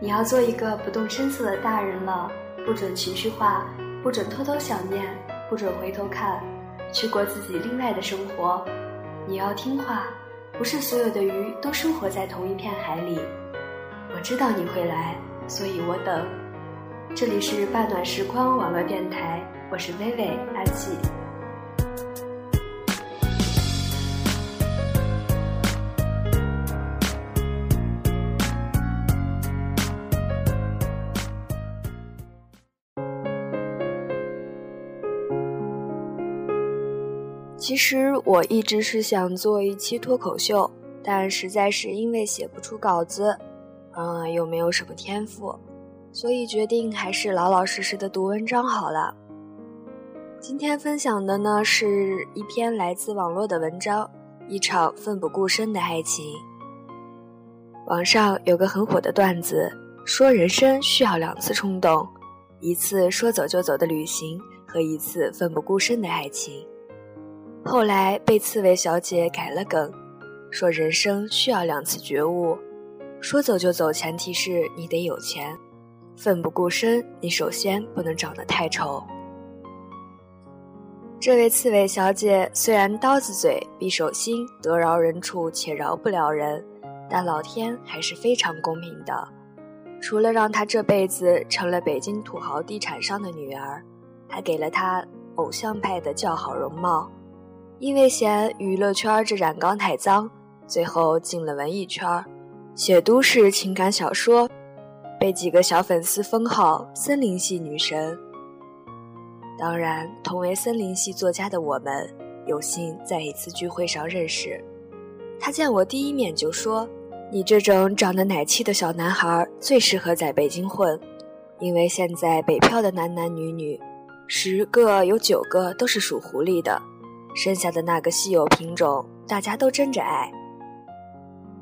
你要做一个不动声色的大人了，不准情绪化，不准偷偷想念，不准回头看，去过自己另外的生活。你要听话，不是所有的鱼都生活在同一片海里。我知道你会来，所以我等。这里是半暖时光网络电台，我是微微阿季。其实我一直是想做一期脱口秀，但实在是因为写不出稿子，嗯，又没有什么天赋，所以决定还是老老实实的读文章好了。今天分享的呢是一篇来自网络的文章，一场奋不顾身的爱情。网上有个很火的段子，说人生需要两次冲动，一次说走就走的旅行和一次奋不顾身的爱情。后来被刺猬小姐改了梗，说人生需要两次觉悟，说走就走，前提是你得有钱，奋不顾身，你首先不能长得太丑。这位刺猬小姐虽然刀子嘴、匕首心，得饶人处且饶不了人，但老天还是非常公平的，除了让她这辈子成了北京土豪地产商的女儿，还给了她偶像派的较好容貌。因为嫌娱乐圈这染缸太脏，最后进了文艺圈，写都市情感小说，被几个小粉丝封号“森林系女神”。当然，同为森林系作家的我们，有幸在一次聚会上认识。他见我第一面就说：“你这种长得奶气的小男孩，最适合在北京混，因为现在北漂的男男女女，十个有九个都是属狐狸的。”剩下的那个稀有品种，大家都争着爱。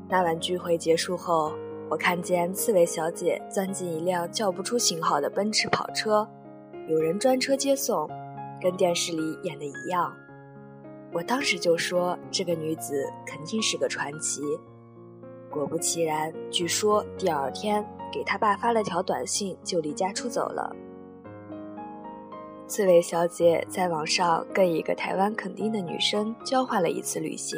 那晚聚会结束后，我看见刺猬小姐钻进一辆叫不出型号的奔驰跑车，有人专车接送，跟电视里演的一样。我当时就说这个女子肯定是个传奇。果不其然，据说第二天给他爸发了条短信，就离家出走了。刺猬小姐在网上跟一个台湾垦丁的女生交换了一次旅行，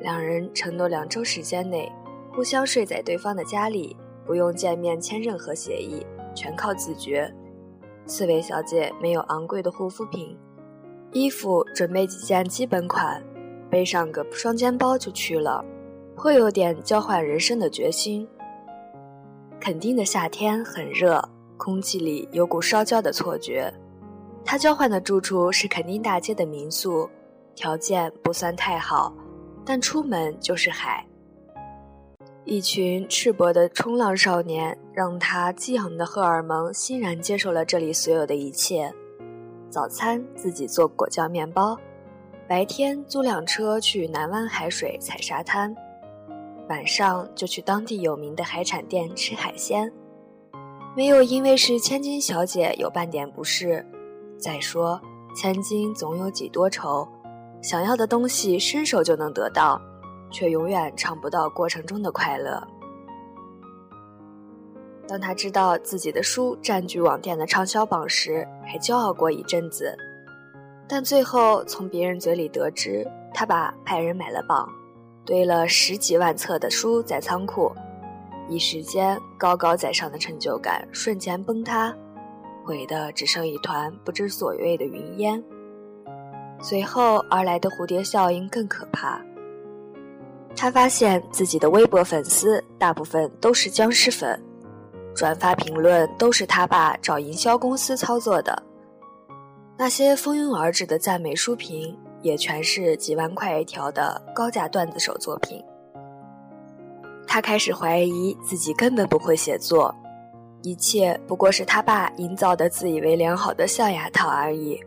两人承诺两周时间内互相睡在对方的家里，不用见面签任何协议，全靠自觉。刺猬小姐没有昂贵的护肤品，衣服准备几件基本款，背上个双肩包就去了，颇有点交换人生的决心。垦丁的夏天很热。空气里有股烧焦的错觉。他交换的住处是垦丁大街的民宿，条件不算太好，但出门就是海。一群赤膊的冲浪少年让他激昂的荷尔蒙欣然接受了这里所有的一切：早餐自己做果酱面包，白天租辆车去南湾海水踩沙滩，晚上就去当地有名的海产店吃海鲜。没有因为是千金小姐有半点不适。再说，千金总有几多愁，想要的东西伸手就能得到，却永远尝不到过程中的快乐。当他知道自己的书占据网店的畅销榜时，还骄傲过一阵子。但最后从别人嘴里得知，他把派人买了榜，堆了十几万册的书在仓库。一时间，高高在上的成就感瞬间崩塌，毁的只剩一团不知所谓的云烟。随后而来的蝴蝶效应更可怕。他发现自己的微博粉丝大部分都是僵尸粉，转发评论都是他爸找营销公司操作的，那些蜂拥而至的赞美书评也全是几万块一条的高价段子手作品。他开始怀疑自己根本不会写作，一切不过是他爸营造的自以为良好的象牙塔而已。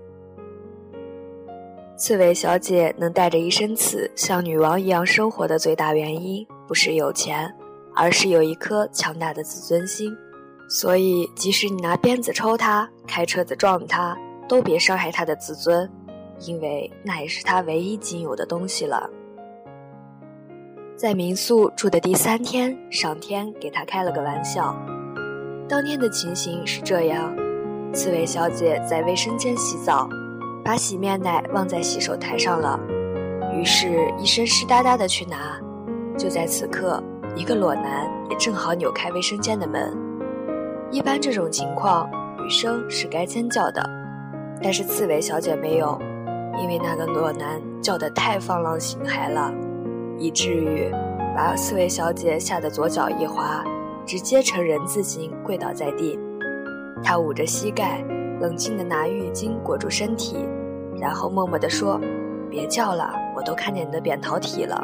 刺猬小姐能带着一身刺像女王一样生活的最大原因，不是有钱，而是有一颗强大的自尊心。所以，即使你拿鞭子抽她，开车子撞她，都别伤害她的自尊，因为那也是她唯一仅有的东西了。在民宿住的第三天，上天给他开了个玩笑。当天的情形是这样：刺猬小姐在卫生间洗澡，把洗面奶忘在洗手台上了，于是一身湿哒哒的去拿。就在此刻，一个裸男也正好扭开卫生间的门。一般这种情况，女生是该尖叫的，但是刺猬小姐没有，因为那个裸男叫得太放浪形骸了，以至于把刺猬小姐吓得左脚一滑，直接呈人字形跪倒在地。她捂着膝盖，冷静地拿浴巾裹住身体，然后默默地说：“别叫了，我都看见你的扁桃体了。”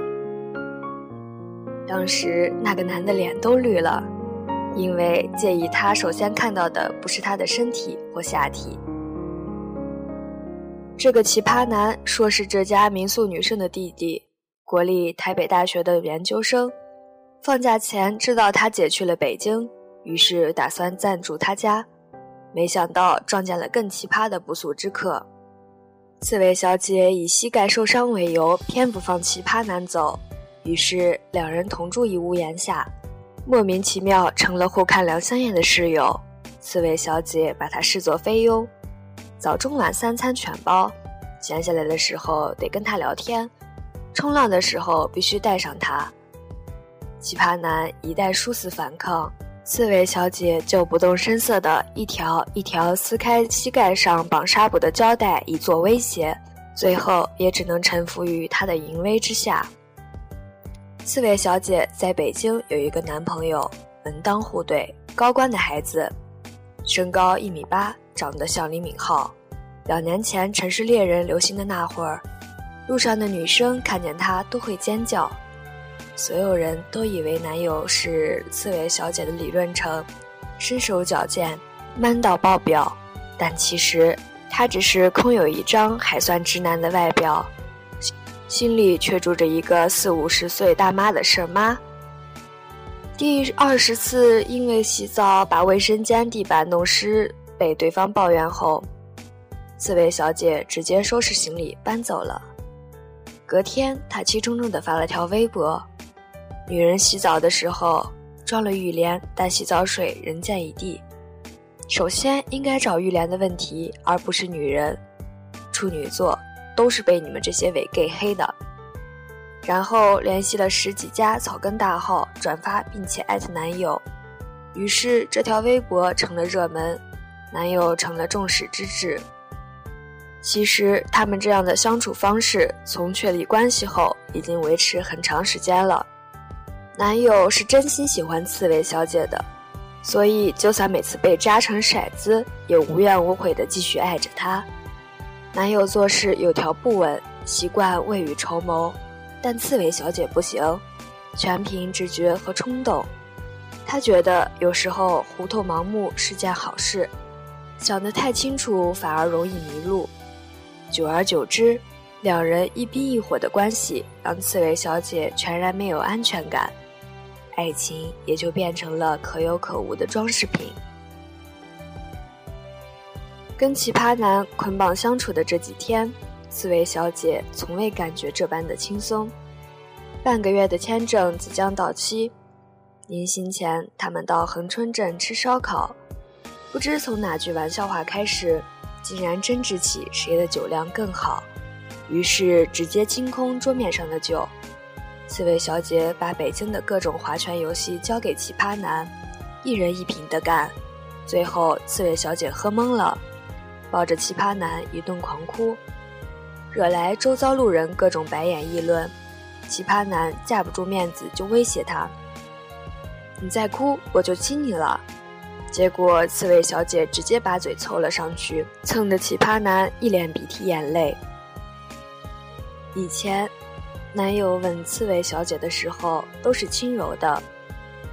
当时那个男的脸都绿了。因为介意他首先看到的不是他的身体或下体。这个奇葩男说是这家民宿女生的弟弟，国立台北大学的研究生。放假前知道他姐去了北京，于是打算暂住他家，没想到撞见了更奇葩的不速之客。刺猬小姐以膝盖受伤为由，偏不放奇葩男走，于是两人同住一屋檐下。莫名其妙成了互看两相厌的室友，刺猬小姐把他视作菲佣，早中晚三餐全包，闲下来的时候得跟他聊天，冲浪的时候必须带上它。奇葩男一旦殊死反抗，刺猬小姐就不动声色的一条一条撕开膝盖上绑纱布的胶带以作威胁，最后也只能臣服于他的淫威之下。刺猬小姐在北京有一个男朋友，门当户对，高官的孩子，身高一米八，长得像李敏镐。两年前城市猎人流行的那会儿，路上的女生看见他都会尖叫，所有人都以为男友是刺猬小姐的理论成，身手矫健，man 到爆表，但其实他只是空有一张还算直男的外表。心里却住着一个四五十岁大妈的事儿妈。第二十次因为洗澡把卫生间地板弄湿被对方抱怨后，刺猬小姐直接收拾行李搬走了。隔天，她气冲冲地发了条微博：“女人洗澡的时候装了浴帘，但洗澡水人溅一地。首先应该找浴帘的问题，而不是女人。处女座。”都是被你们这些伪 gay 黑的，然后联系了十几家草根大号转发，并且艾特男友，于是这条微博成了热门，男友成了众矢之的。其实他们这样的相处方式，从确立关系后已经维持很长时间了。男友是真心喜欢刺猬小姐的，所以就算每次被扎成骰子，也无怨无悔地继续爱着她。男友做事有条不紊，习惯未雨绸缪，但刺猬小姐不行，全凭直觉和冲动。她觉得有时候糊涂盲目是件好事，想得太清楚反而容易迷路。久而久之，两人一冰一火的关系让刺猬小姐全然没有安全感，爱情也就变成了可有可无的装饰品。跟奇葩男捆绑相处的这几天，刺猬小姐从未感觉这般的轻松。半个月的签证即将到期，临行前，他们到恒春镇吃烧烤。不知从哪句玩笑话开始，竟然争执起谁的酒量更好，于是直接清空桌面上的酒。刺猬小姐把北京的各种划拳游戏交给奇葩男，一人一瓶的干，最后刺猬小姐喝懵了。抱着奇葩男一顿狂哭，惹来周遭路人各种白眼议论。奇葩男架不住面子，就威胁他：“你再哭，我就亲你了。”结果刺猬小姐直接把嘴凑了上去，蹭得奇葩男一脸鼻涕眼泪。以前，男友吻刺猬小姐的时候都是轻柔的，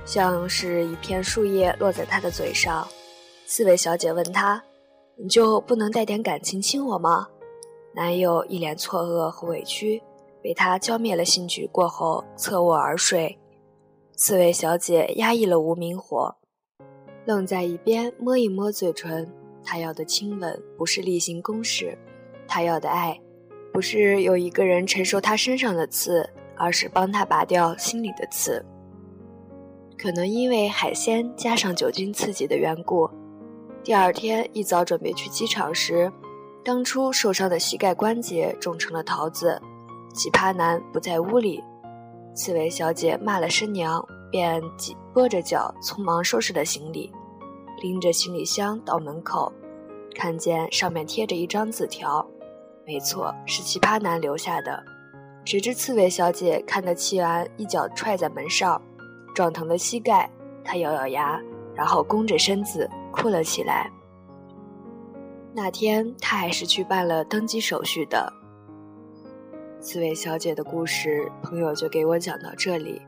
像是一片树叶落在她的嘴上。刺猬小姐问他。你就不能带点感情亲我吗？男友一脸错愕和委屈，被他浇灭了兴趣过后侧卧而睡。刺猬小姐压抑了无名火，愣在一边摸一摸嘴唇。他要的亲吻不是例行公事，他要的爱不是有一个人承受他身上的刺，而是帮他拔掉心里的刺。可能因为海鲜加上酒精刺激的缘故，第二天一早准备去机场时，当初受伤的膝盖关节肿成了桃子。奇葩男不在屋里，刺猬小姐骂了声娘，便挤跛着脚匆忙收拾了行李，拎着行李箱到门口，看见上面贴着一张字条，没错，是奇葩男留下的。谁知刺猬小姐看得气完，一脚踹在门上。撞疼了膝盖，她咬咬牙，然后弓着身子哭了起来。那天他还是去办了登机手续的。刺猬小姐的故事，朋友就给我讲到这里。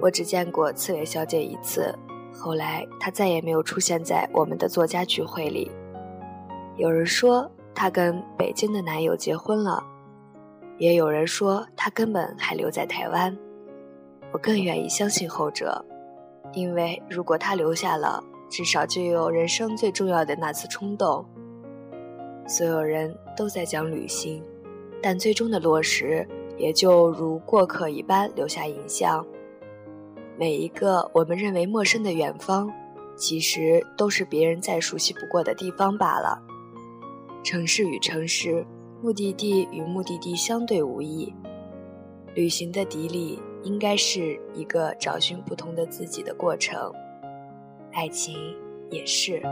我只见过刺猬小姐一次，后来她再也没有出现在我们的作家聚会里。有人说她跟北京的男友结婚了，也有人说她根本还留在台湾。我更愿意相信后者，因为如果她留下了，至少就有人生最重要的那次冲动。所有人都在讲旅行，但最终的落实也就如过客一般留下影像。每一个我们认为陌生的远方，其实都是别人再熟悉不过的地方罢了。城市与城市，目的地与目的地相对无异。旅行的砥砺。应该是一个找寻不同的自己的过程，爱情也是。